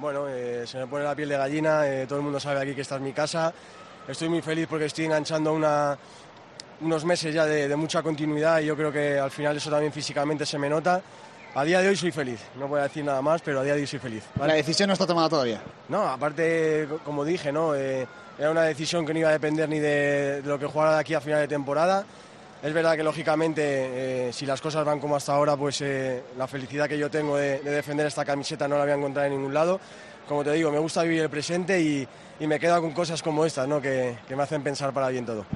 Bueno, eh, se me pone la piel de gallina, eh, todo el mundo sabe aquí que esta es mi casa. Estoy muy feliz porque estoy enganchando una, unos meses ya de, de mucha continuidad y yo creo que al final eso también físicamente se me nota. A día de hoy soy feliz, no voy a decir nada más, pero a día de hoy soy feliz. La decisión no está tomada todavía. No, aparte, co- como dije, ¿no? Eh, era una decisión que no iba a depender ni de, de lo que jugara de aquí a final de temporada. Es verdad que lógicamente, eh, si las cosas van como hasta ahora, pues eh, la felicidad que yo tengo de, de defender esta camiseta no la voy a encontrar en ningún lado. Como te digo, me gusta vivir el presente y, y me quedo con cosas como estas, ¿no? que, que me hacen pensar para bien todo.